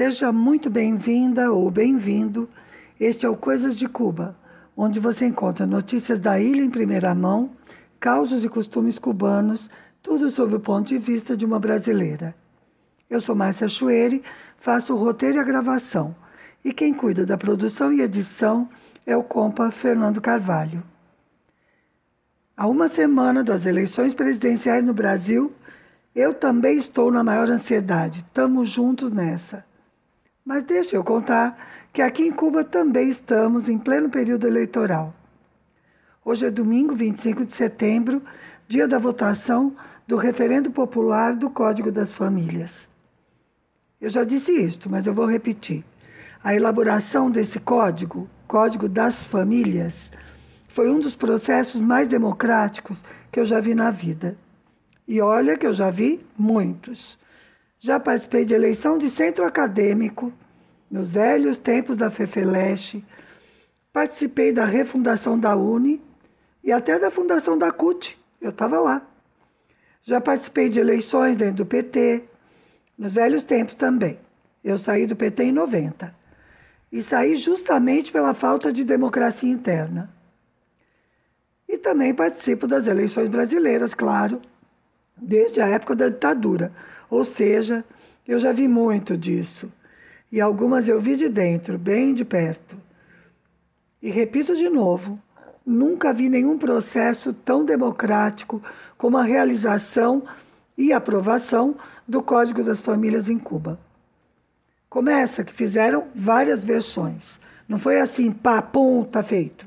Seja muito bem-vinda ou bem-vindo. Este é o Coisas de Cuba, onde você encontra notícias da ilha em primeira mão, causos e costumes cubanos, tudo sob o ponto de vista de uma brasileira. Eu sou Márcia Chueri, faço o roteiro e a gravação, e quem cuida da produção e edição é o compa Fernando Carvalho. Há uma semana das eleições presidenciais no Brasil, eu também estou na maior ansiedade. Estamos juntos nessa. Mas deixa eu contar que aqui em Cuba também estamos em pleno período eleitoral. Hoje é domingo, 25 de setembro, dia da votação do referendo popular do Código das Famílias. Eu já disse isto, mas eu vou repetir. A elaboração desse código, Código das Famílias, foi um dos processos mais democráticos que eu já vi na vida. E olha que eu já vi muitos. Já participei de eleição de centro acadêmico, nos velhos tempos da FEFELESH. Participei da refundação da UNE e até da fundação da CUT. Eu estava lá. Já participei de eleições dentro do PT, nos velhos tempos também. Eu saí do PT em 90. E saí justamente pela falta de democracia interna. E também participo das eleições brasileiras, claro, desde a época da ditadura. Ou seja, eu já vi muito disso. E algumas eu vi de dentro, bem de perto. E repito de novo: nunca vi nenhum processo tão democrático como a realização e aprovação do Código das Famílias em Cuba. Começa que fizeram várias versões. Não foi assim, pá, pum, tá feito.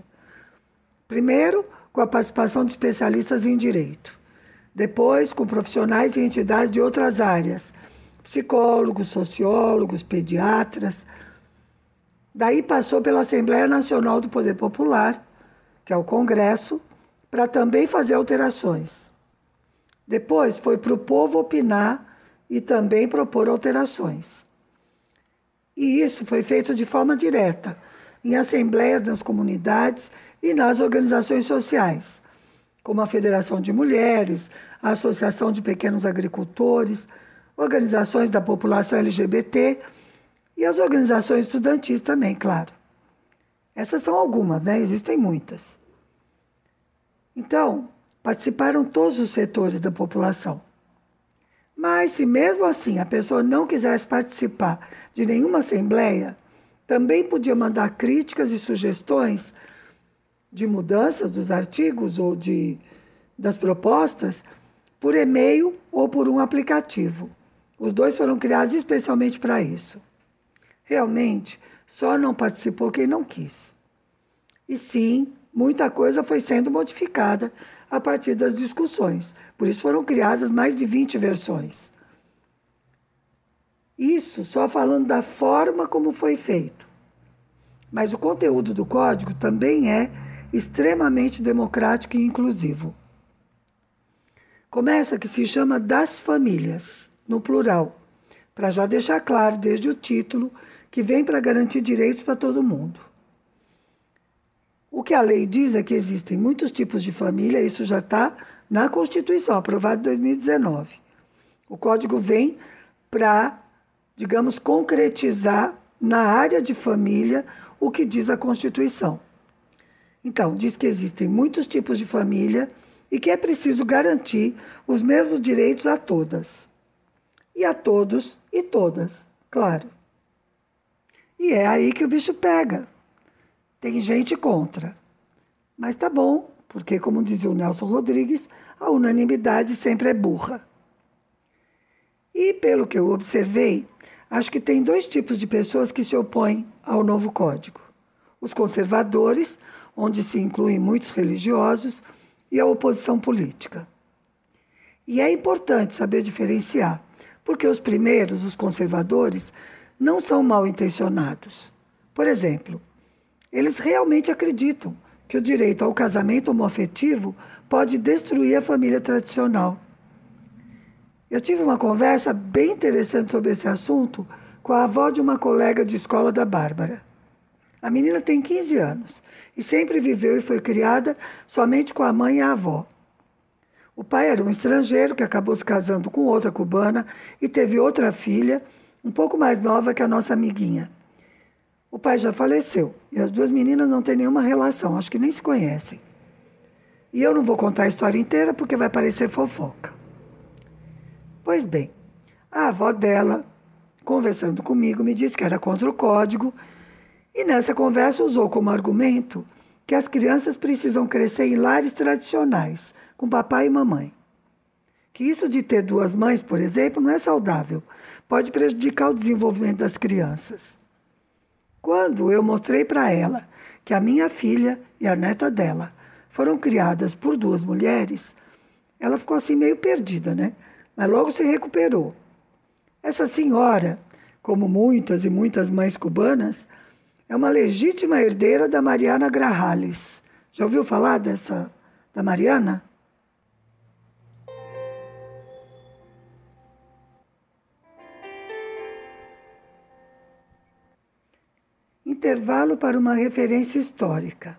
Primeiro, com a participação de especialistas em direito depois com profissionais e entidades de outras áreas, psicólogos, sociólogos, pediatras. Daí passou pela Assembleia Nacional do Poder Popular, que é o Congresso, para também fazer alterações. Depois foi para o povo opinar e também propor alterações. E isso foi feito de forma direta, em assembleias nas comunidades e nas organizações sociais como a Federação de Mulheres, a Associação de Pequenos Agricultores, organizações da população LGBT e as organizações estudantis também, claro. Essas são algumas, né? Existem muitas. Então, participaram todos os setores da população. Mas, se mesmo assim a pessoa não quisesse participar de nenhuma assembleia, também podia mandar críticas e sugestões de mudanças dos artigos ou de, das propostas por e-mail ou por um aplicativo. Os dois foram criados especialmente para isso. Realmente, só não participou quem não quis. E sim, muita coisa foi sendo modificada a partir das discussões. Por isso foram criadas mais de 20 versões. Isso só falando da forma como foi feito. Mas o conteúdo do código também é extremamente democrático e inclusivo. Começa que se chama das famílias, no plural, para já deixar claro desde o título que vem para garantir direitos para todo mundo. O que a lei diz é que existem muitos tipos de família, isso já está na Constituição, aprovada em 2019. O código vem para, digamos, concretizar na área de família o que diz a Constituição. Então, diz que existem muitos tipos de família e que é preciso garantir os mesmos direitos a todas. E a todos e todas, claro. E é aí que o bicho pega. Tem gente contra. Mas tá bom, porque, como dizia o Nelson Rodrigues, a unanimidade sempre é burra. E, pelo que eu observei, acho que tem dois tipos de pessoas que se opõem ao novo código: os conservadores, onde se incluem muitos religiosos, e a oposição política. E é importante saber diferenciar, porque os primeiros, os conservadores, não são mal intencionados. Por exemplo, eles realmente acreditam que o direito ao casamento homoafetivo pode destruir a família tradicional. Eu tive uma conversa bem interessante sobre esse assunto com a avó de uma colega de escola da Bárbara. A menina tem 15 anos e sempre viveu e foi criada somente com a mãe e a avó. O pai era um estrangeiro que acabou se casando com outra cubana e teve outra filha, um pouco mais nova que a nossa amiguinha. O pai já faleceu e as duas meninas não têm nenhuma relação, acho que nem se conhecem. E eu não vou contar a história inteira porque vai parecer fofoca. Pois bem, a avó dela, conversando comigo, me disse que era contra o código e nessa conversa usou como argumento que as crianças precisam crescer em lares tradicionais, com papai e mamãe. Que isso de ter duas mães, por exemplo, não é saudável, pode prejudicar o desenvolvimento das crianças. Quando eu mostrei para ela que a minha filha e a neta dela foram criadas por duas mulheres, ela ficou assim meio perdida, né? Mas logo se recuperou. Essa senhora, como muitas e muitas mães cubanas, é uma legítima herdeira da Mariana Grajales. Já ouviu falar dessa da Mariana? Intervalo para uma referência histórica.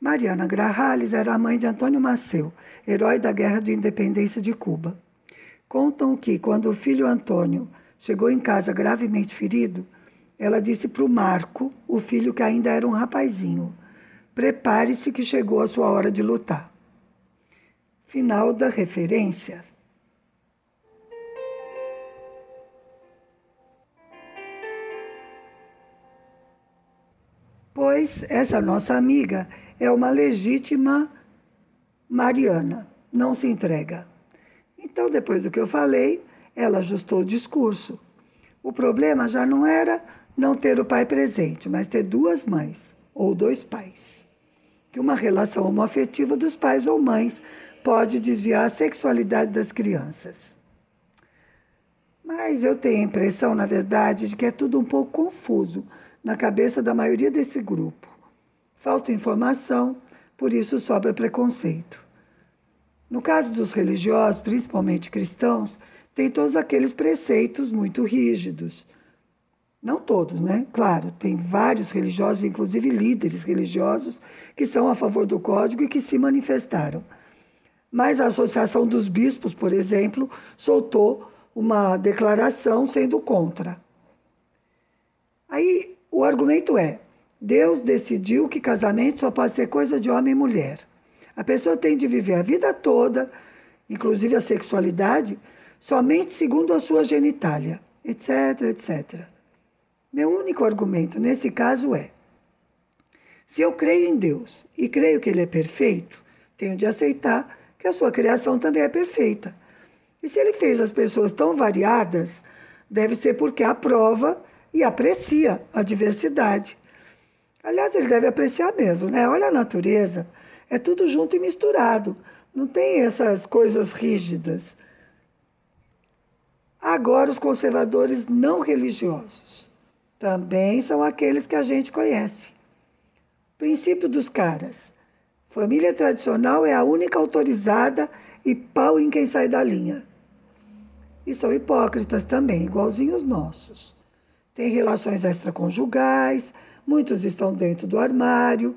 Mariana Grajales era a mãe de Antônio Maceu, herói da Guerra de Independência de Cuba. Contam que, quando o filho Antônio chegou em casa gravemente ferido, ela disse para o Marco, o filho que ainda era um rapazinho: Prepare-se que chegou a sua hora de lutar. Final da referência. Pois essa nossa amiga é uma legítima Mariana, não se entrega. Então, depois do que eu falei, ela ajustou o discurso. O problema já não era não ter o pai presente, mas ter duas mães ou dois pais. Que uma relação homoafetiva dos pais ou mães pode desviar a sexualidade das crianças. Mas eu tenho a impressão, na verdade, de que é tudo um pouco confuso na cabeça da maioria desse grupo. Falta informação, por isso sobra preconceito. No caso dos religiosos, principalmente cristãos, tem todos aqueles preceitos muito rígidos. Não todos, né? Claro, tem vários religiosos, inclusive líderes religiosos, que são a favor do código e que se manifestaram. Mas a Associação dos Bispos, por exemplo, soltou uma declaração sendo contra. Aí o argumento é: Deus decidiu que casamento só pode ser coisa de homem e mulher. A pessoa tem de viver a vida toda, inclusive a sexualidade, somente segundo a sua genitália, etc, etc. Meu único argumento nesse caso é: se eu creio em Deus e creio que Ele é perfeito, tenho de aceitar que a sua criação também é perfeita. E se Ele fez as pessoas tão variadas, deve ser porque aprova e aprecia a diversidade. Aliás, ele deve apreciar mesmo, né? Olha a natureza. É tudo junto e misturado. Não tem essas coisas rígidas. Agora, os conservadores não religiosos também são aqueles que a gente conhece. Princípio dos caras. Família tradicional é a única autorizada e pau em quem sai da linha. E são hipócritas também, igualzinhos nossos. Tem relações extraconjugais, muitos estão dentro do armário,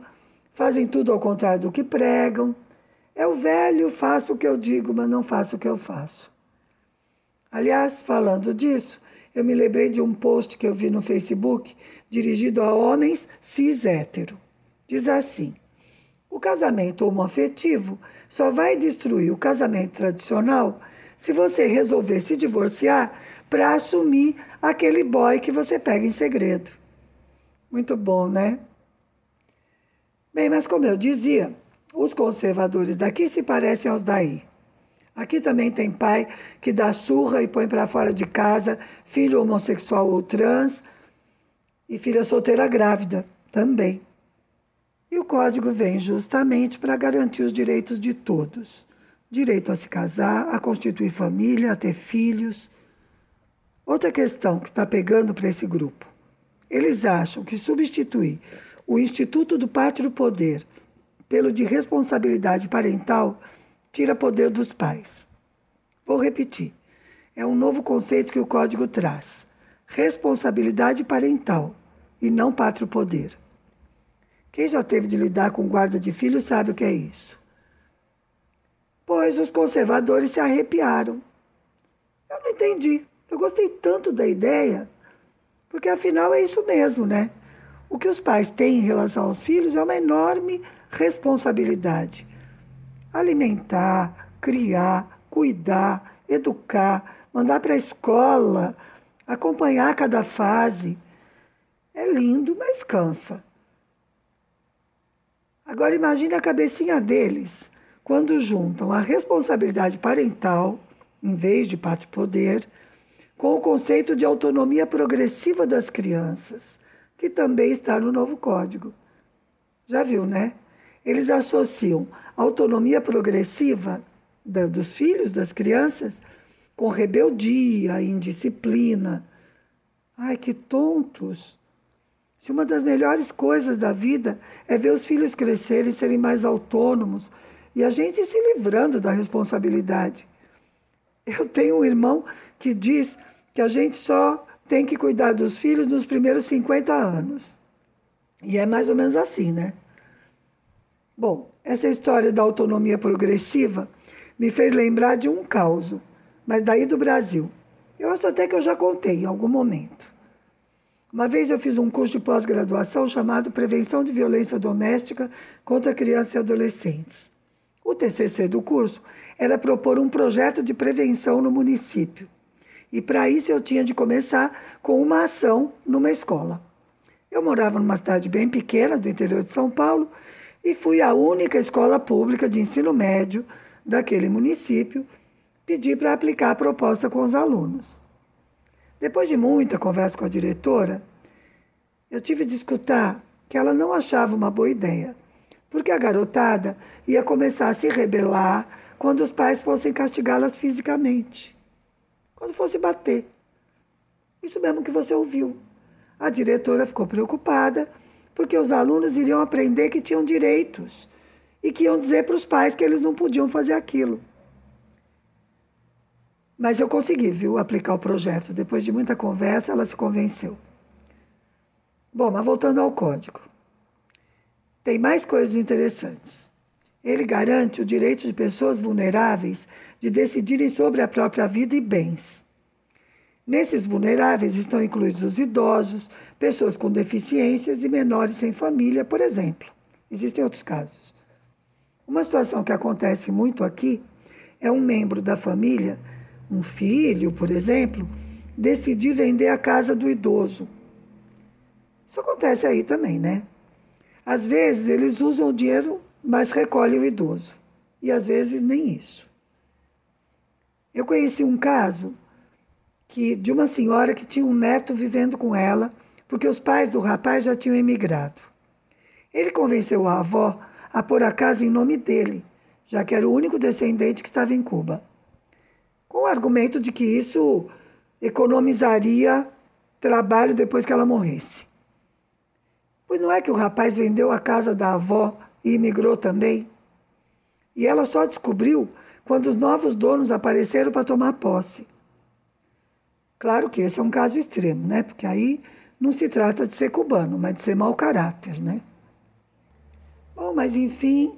fazem tudo ao contrário do que pregam. É o velho, faço o que eu digo, mas não faço o que eu faço. Aliás, falando disso, eu me lembrei de um post que eu vi no Facebook dirigido a homens cis hétero. Diz assim: o casamento homoafetivo só vai destruir o casamento tradicional se você resolver se divorciar para assumir aquele boy que você pega em segredo. Muito bom, né? Bem, mas como eu dizia, os conservadores daqui se parecem aos daí. Aqui também tem pai que dá surra e põe para fora de casa filho homossexual ou trans e filha solteira grávida também. E o código vem justamente para garantir os direitos de todos: direito a se casar, a constituir família, a ter filhos. Outra questão que está pegando para esse grupo eles acham que substituir o Instituto do Pátrio Poder pelo de responsabilidade parental tira poder dos pais. Vou repetir. É um novo conceito que o código traz. Responsabilidade parental e não pátrio poder. Quem já teve de lidar com guarda de filhos sabe o que é isso. Pois os conservadores se arrepiaram. Eu não entendi. Eu gostei tanto da ideia, porque afinal é isso mesmo, né? O que os pais têm em relação aos filhos é uma enorme responsabilidade. Alimentar, criar, cuidar, educar, mandar para a escola, acompanhar cada fase. É lindo, mas cansa. Agora imagine a cabecinha deles quando juntam a responsabilidade parental, em vez de parte-poder, com o conceito de autonomia progressiva das crianças, que também está no novo código. Já viu, né? Eles associam autonomia progressiva da, dos filhos, das crianças, com rebeldia, indisciplina. Ai, que tontos! Se uma das melhores coisas da vida é ver os filhos crescerem, serem mais autônomos e a gente se livrando da responsabilidade. Eu tenho um irmão que diz que a gente só tem que cuidar dos filhos nos primeiros 50 anos. E é mais ou menos assim, né? Bom, essa história da autonomia progressiva me fez lembrar de um caos, mas daí do Brasil. Eu acho até que eu já contei em algum momento. Uma vez eu fiz um curso de pós-graduação chamado Prevenção de Violência Doméstica contra Crianças e Adolescentes. O TCC do curso era propor um projeto de prevenção no município. E para isso eu tinha de começar com uma ação numa escola. Eu morava numa cidade bem pequena do interior de São Paulo e fui a única escola pública de ensino médio daquele município pedir para aplicar a proposta com os alunos. Depois de muita conversa com a diretora, eu tive de escutar que ela não achava uma boa ideia, porque a garotada ia começar a se rebelar quando os pais fossem castigá-las fisicamente, quando fosse bater. Isso mesmo que você ouviu. A diretora ficou preocupada porque os alunos iriam aprender que tinham direitos e que iam dizer para os pais que eles não podiam fazer aquilo. Mas eu consegui, viu, aplicar o projeto. Depois de muita conversa, ela se convenceu. Bom, mas voltando ao código. Tem mais coisas interessantes. Ele garante o direito de pessoas vulneráveis de decidirem sobre a própria vida e bens. Nesses vulneráveis estão incluídos os idosos, pessoas com deficiências e menores sem família, por exemplo. Existem outros casos. Uma situação que acontece muito aqui é um membro da família, um filho, por exemplo, decidir vender a casa do idoso. Isso acontece aí também, né? Às vezes eles usam o dinheiro, mas recolhem o idoso. E às vezes nem isso. Eu conheci um caso que de uma senhora que tinha um neto vivendo com ela, porque os pais do rapaz já tinham emigrado. Ele convenceu a avó a pôr a casa em nome dele, já que era o único descendente que estava em Cuba, com o argumento de que isso economizaria trabalho depois que ela morresse. Pois não é que o rapaz vendeu a casa da avó e imigrou também? E ela só descobriu quando os novos donos apareceram para tomar posse. Claro que esse é um caso extremo, né? Porque aí não se trata de ser cubano, mas de ser mau caráter, né? Bom, mas enfim,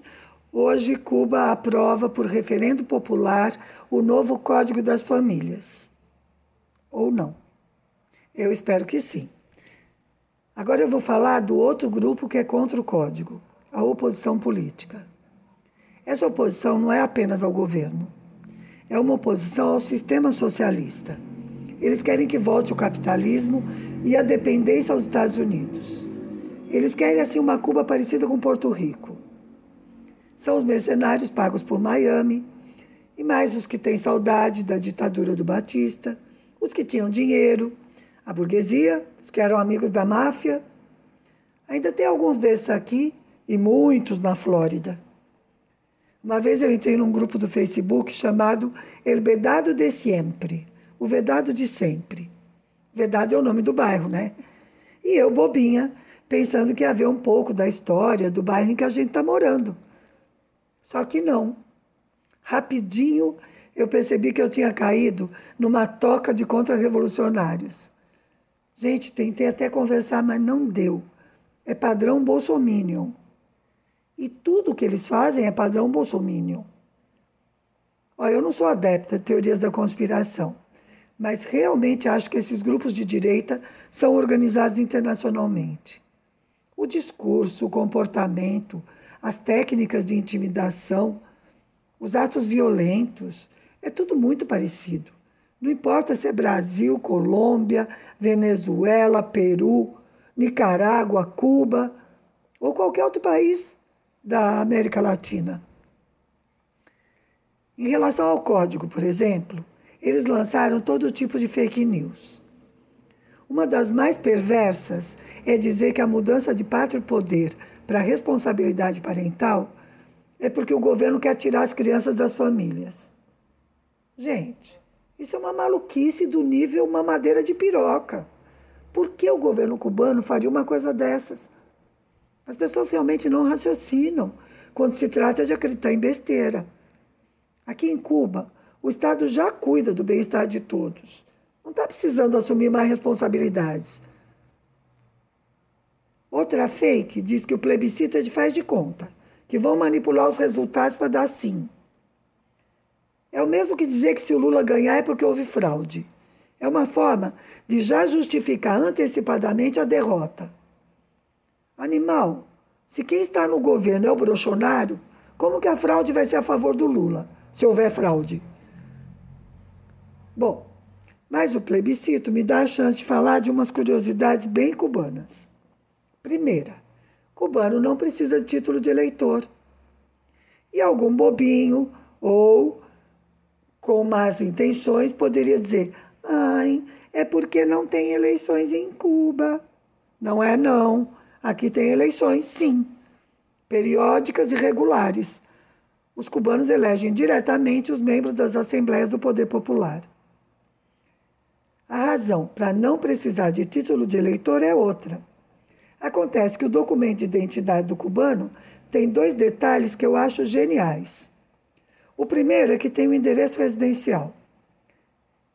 hoje Cuba aprova por referendo popular o novo Código das Famílias. Ou não? Eu espero que sim. Agora eu vou falar do outro grupo que é contra o código, a oposição política. Essa oposição não é apenas ao governo, é uma oposição ao sistema socialista. Eles querem que volte o capitalismo e a dependência aos Estados Unidos. Eles querem, assim, uma Cuba parecida com Porto Rico. São os mercenários pagos por Miami, e mais os que têm saudade da ditadura do Batista, os que tinham dinheiro, a burguesia, os que eram amigos da máfia. Ainda tem alguns desses aqui e muitos na Flórida. Uma vez eu entrei num grupo do Facebook chamado El Bedado de Siempre o Vedado de sempre. Vedado é o nome do bairro, né? E eu, bobinha, pensando que ia ver um pouco da história do bairro em que a gente está morando. Só que não. Rapidinho eu percebi que eu tinha caído numa toca de contra-revolucionários. Gente, tentei até conversar, mas não deu. É padrão bolsominion. E tudo que eles fazem é padrão bolsominion. Olha, eu não sou adepta de teorias da conspiração mas realmente acho que esses grupos de direita são organizados internacionalmente. O discurso, o comportamento, as técnicas de intimidação, os atos violentos, é tudo muito parecido. Não importa se é Brasil, Colômbia, Venezuela, Peru, Nicarágua, Cuba ou qualquer outro país da América Latina. Em relação ao código, por exemplo, eles lançaram todo tipo de fake news. Uma das mais perversas é dizer que a mudança de pátrio poder para responsabilidade parental é porque o governo quer tirar as crianças das famílias. Gente, isso é uma maluquice do nível uma madeira de piroca. Por que o governo cubano faria uma coisa dessas? As pessoas realmente não raciocinam quando se trata de acreditar em besteira. Aqui em Cuba, o Estado já cuida do bem-estar de todos. Não está precisando assumir mais responsabilidades. Outra fake diz que o plebiscito é de faz de conta, que vão manipular os resultados para dar sim. É o mesmo que dizer que se o Lula ganhar é porque houve fraude. É uma forma de já justificar antecipadamente a derrota. Animal, se quem está no governo é o Bolsonaro, como que a fraude vai ser a favor do Lula, se houver fraude? Bom, mas o plebiscito me dá a chance de falar de umas curiosidades bem cubanas. Primeira, cubano não precisa de título de eleitor. E algum bobinho ou com más intenções, poderia dizer: ai, é porque não tem eleições em Cuba. Não é, não. Aqui tem eleições, sim. Periódicas e regulares. Os cubanos elegem diretamente os membros das assembleias do poder popular. A razão para não precisar de título de eleitor é outra. Acontece que o documento de identidade do cubano tem dois detalhes que eu acho geniais. O primeiro é que tem o um endereço residencial.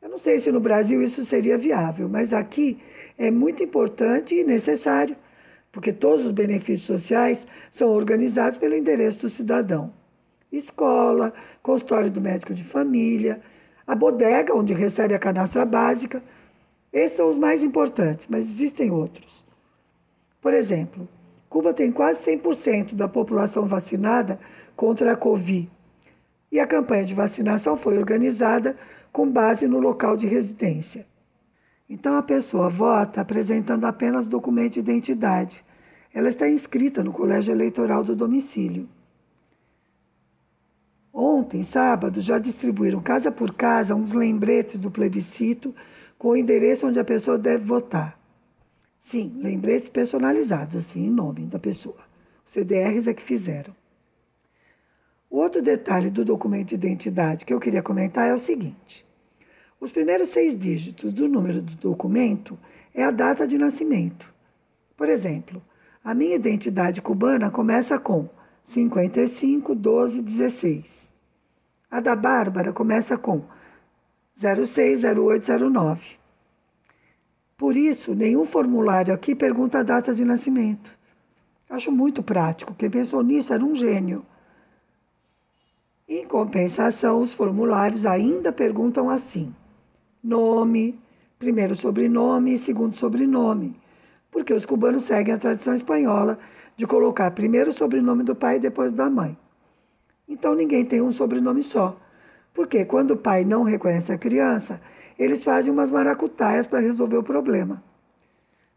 Eu não sei se no Brasil isso seria viável, mas aqui é muito importante e necessário, porque todos os benefícios sociais são organizados pelo endereço do cidadão. Escola, consultório do médico de família, a bodega, onde recebe a canastra básica. Esses são os mais importantes, mas existem outros. Por exemplo, Cuba tem quase 100% da população vacinada contra a Covid e a campanha de vacinação foi organizada com base no local de residência. Então a pessoa vota apresentando apenas documento de identidade. Ela está inscrita no colégio eleitoral do domicílio. Ontem, sábado, já distribuíram casa por casa uns lembretes do plebiscito com o endereço onde a pessoa deve votar. Sim, lembretes personalizados, assim, em nome da pessoa. Os CDRs é que fizeram. Outro detalhe do documento de identidade que eu queria comentar é o seguinte: os primeiros seis dígitos do número do documento é a data de nascimento. Por exemplo, a minha identidade cubana começa com 55 12 16. A da Bárbara começa com 06 08 09. Por isso, nenhum formulário aqui pergunta a data de nascimento. Acho muito prático. Quem pensou nisso era um gênio. Em compensação, os formulários ainda perguntam assim: nome, primeiro sobrenome e segundo sobrenome, porque os cubanos seguem a tradição espanhola de colocar primeiro o sobrenome do pai e depois da mãe. Então ninguém tem um sobrenome só, porque quando o pai não reconhece a criança, eles fazem umas maracutaias para resolver o problema.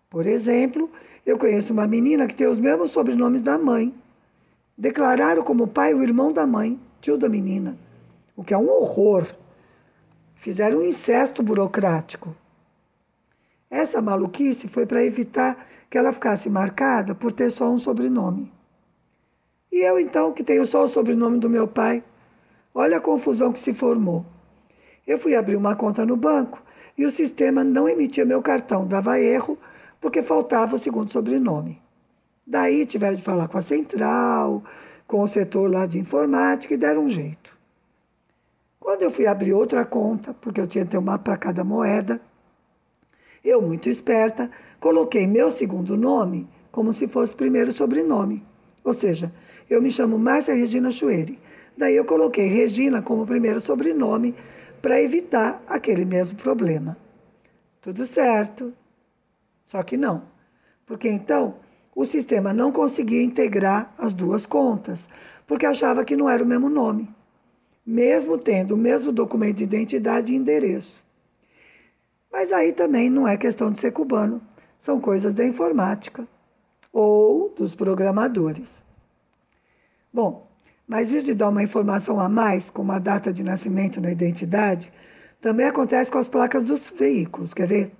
Por exemplo, eu conheço uma menina que tem os mesmos sobrenomes da mãe. Declararam como pai o irmão da mãe tio da menina, o que é um horror. Fizeram um incesto burocrático. Essa maluquice foi para evitar que ela ficasse marcada por ter só um sobrenome. E eu, então, que tenho só o sobrenome do meu pai, olha a confusão que se formou. Eu fui abrir uma conta no banco e o sistema não emitia meu cartão, dava erro porque faltava o segundo sobrenome. Daí tiveram de falar com a central, com o setor lá de informática e deram um jeito. Quando eu fui abrir outra conta, porque eu tinha que ter uma para cada moeda, eu, muito esperta, coloquei meu segundo nome como se fosse primeiro sobrenome. Ou seja, eu me chamo Márcia Regina Chueri. Daí eu coloquei Regina como primeiro sobrenome para evitar aquele mesmo problema. Tudo certo. Só que não. Porque então o sistema não conseguia integrar as duas contas, porque achava que não era o mesmo nome, mesmo tendo o mesmo documento de identidade e endereço. Mas aí também não é questão de ser cubano, são coisas da informática ou dos programadores. Bom, mas isso de dar uma informação a mais, como a data de nascimento na identidade, também acontece com as placas dos veículos. Quer ver?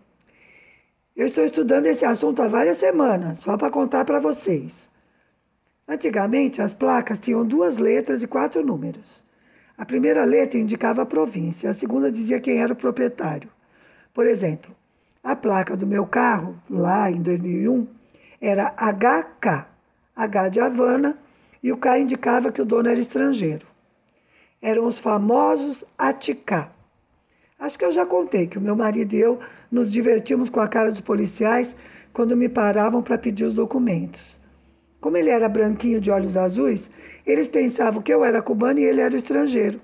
Eu estou estudando esse assunto há várias semanas, só para contar para vocês. Antigamente, as placas tinham duas letras e quatro números. A primeira letra indicava a província, a segunda dizia quem era o proprietário. Por exemplo, a placa do meu carro, lá em 2001, era HK, H de Havana, e o K indicava que o dono era estrangeiro. Eram os famosos ATK. Acho que eu já contei que o meu marido e eu nos divertimos com a cara dos policiais quando me paravam para pedir os documentos. Como ele era branquinho de olhos azuis, eles pensavam que eu era cubano e ele era estrangeiro.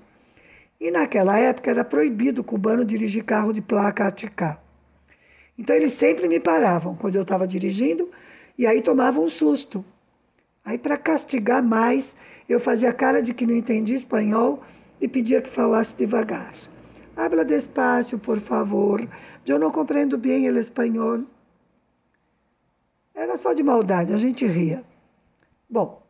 E naquela época era proibido o cubano dirigir carro de placa ATK. Então eles sempre me paravam quando eu estava dirigindo e aí tomavam um susto. Aí, para castigar mais, eu fazia cara de que não entendia espanhol e pedia que falasse devagar. Habla despacio, por favor. Eu não compreendo bem o espanhol. Era só de maldade, a gente ria. Bom,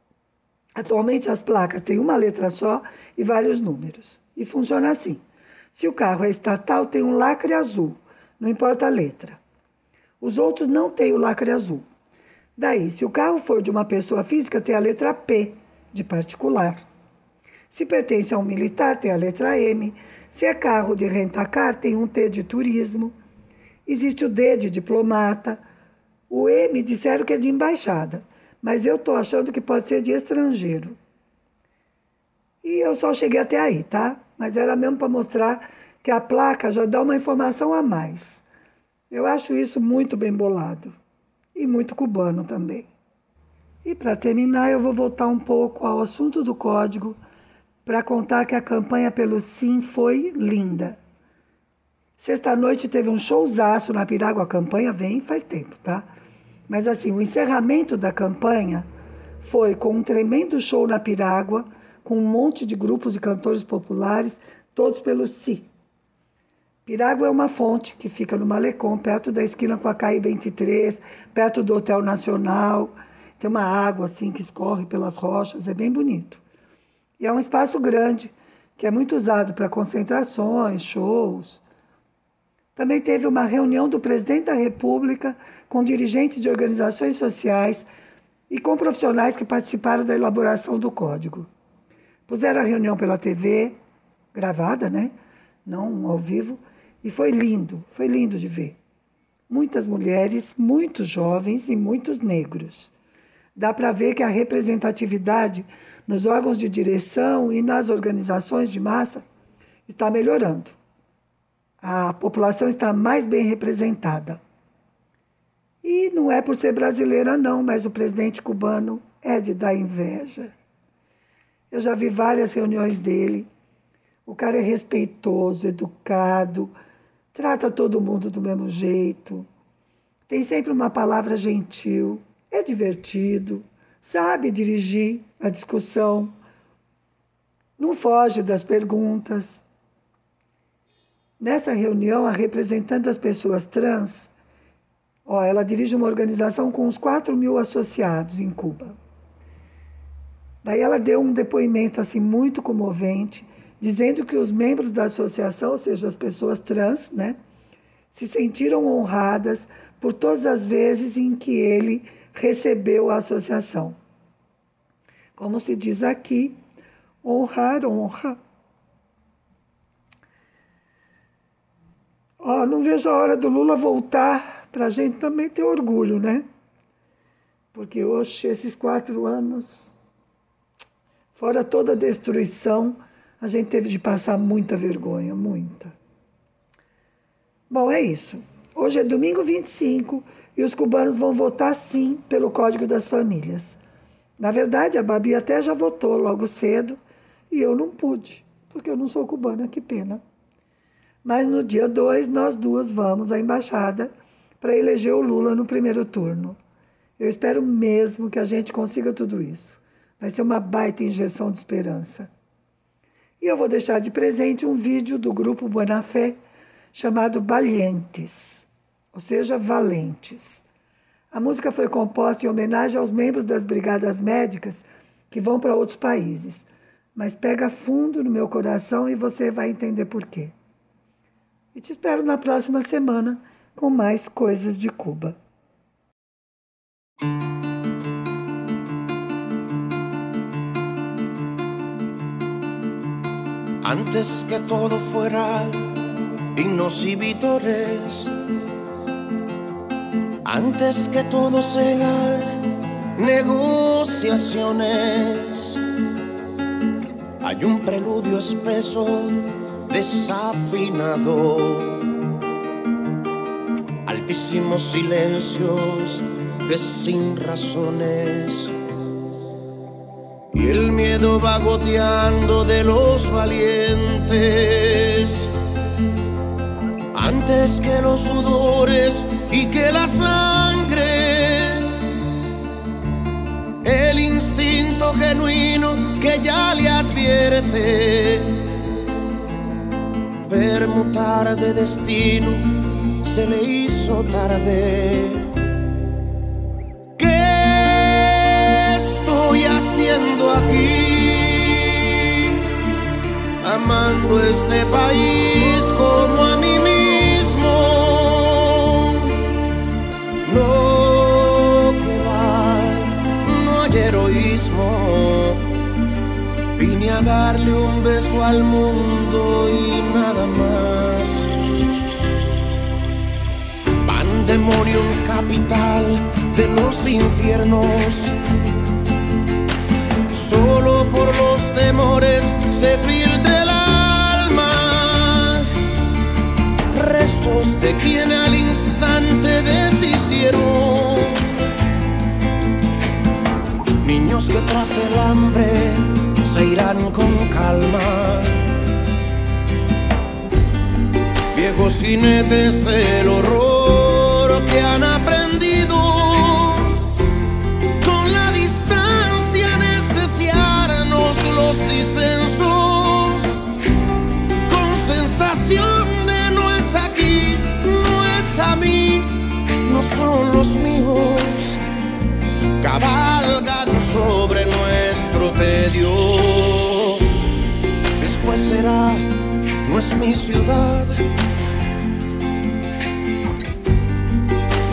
atualmente as placas têm uma letra só e vários números. E funciona assim. Se o carro é estatal, tem um lacre azul, não importa a letra. Os outros não têm o lacre azul. Daí, se o carro for de uma pessoa física, tem a letra P, de particular. Se pertence a um militar, tem a letra M. Se é carro de rentacar, tem um T de turismo. Existe o D de diplomata. O M disseram que é de embaixada, mas eu estou achando que pode ser de estrangeiro. E eu só cheguei até aí, tá? Mas era mesmo para mostrar que a placa já dá uma informação a mais. Eu acho isso muito bem bolado e muito cubano também. E para terminar, eu vou voltar um pouco ao assunto do código para contar que a campanha pelo Sim foi linda. Sexta-noite teve um showzaço na Piragua. A campanha vem faz tempo, tá? Mas assim, o encerramento da campanha foi com um tremendo show na Piragua, com um monte de grupos de cantores populares, todos pelo Si. Pirágua é uma fonte que fica no Malecom, perto da esquina com a CAI 23, perto do Hotel Nacional. Tem uma água assim que escorre pelas rochas, é bem bonito. E é um espaço grande, que é muito usado para concentrações, shows. Também teve uma reunião do presidente da República com dirigentes de organizações sociais e com profissionais que participaram da elaboração do código. Puseram a reunião pela TV, gravada, né? Não ao vivo e foi lindo, foi lindo de ver. Muitas mulheres, muitos jovens e muitos negros. Dá para ver que a representatividade nos órgãos de direção e nas organizações de massa está melhorando. A população está mais bem representada. E não é por ser brasileira, não, mas o presidente cubano é de dar inveja. Eu já vi várias reuniões dele. O cara é respeitoso, educado, trata todo mundo do mesmo jeito, tem sempre uma palavra gentil, é divertido, sabe dirigir a discussão, não foge das perguntas. Nessa reunião, a representante das pessoas trans, ó, ela dirige uma organização com uns 4 mil associados em Cuba. Daí ela deu um depoimento assim muito comovente dizendo que os membros da associação, ou seja, as pessoas trans, né, se sentiram honradas por todas as vezes em que ele recebeu a associação. Como se diz aqui, honrar honra. Ó, oh, não vejo a hora do Lula voltar para a gente também ter orgulho, né? Porque hoje, esses quatro anos, fora toda a destruição, a gente teve de passar muita vergonha, muita. Bom, é isso. Hoje é domingo 25 e os cubanos vão votar sim pelo Código das Famílias. Na verdade, a Babi até já votou logo cedo e eu não pude, porque eu não sou cubana, que pena. Mas no dia 2, nós duas vamos à embaixada para eleger o Lula no primeiro turno. Eu espero mesmo que a gente consiga tudo isso. Vai ser uma baita injeção de esperança. E eu vou deixar de presente um vídeo do grupo Bonafé chamado Valientes, ou seja, Valentes. A música foi composta em homenagem aos membros das brigadas médicas que vão para outros países, mas pega fundo no meu coração e você vai entender por quê. E te espero na próxima semana com mais coisas de Cuba. Antes que todo fuera himnos y antes que todo sea negociaciones, hay un preludio espeso, desafinado, altísimos silencios de sin razones. Y el miedo va goteando de los valientes antes que los sudores y que la sangre el instinto genuino que ya le advierte permutar de destino se le hizo tarde haciendo aquí? Amando este país como a mí darle un beso al mundo y nada más. Pandemonium capital de los infiernos solo por los temores se filtra el alma. Restos de quien al instante deshicieron. Niños que tras el hambre se irán con calma. Viejos jinetes del horror que han aprendido los disensos con sensación de no es aquí, no es a mí, no son los míos, cabalgan sobre tedio. Después será, no es mi ciudad.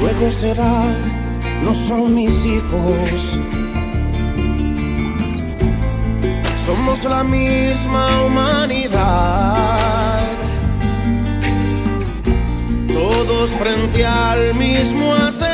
Luego será, no son mis hijos somos la misma humanidad. Todos frente al mismo acertijo.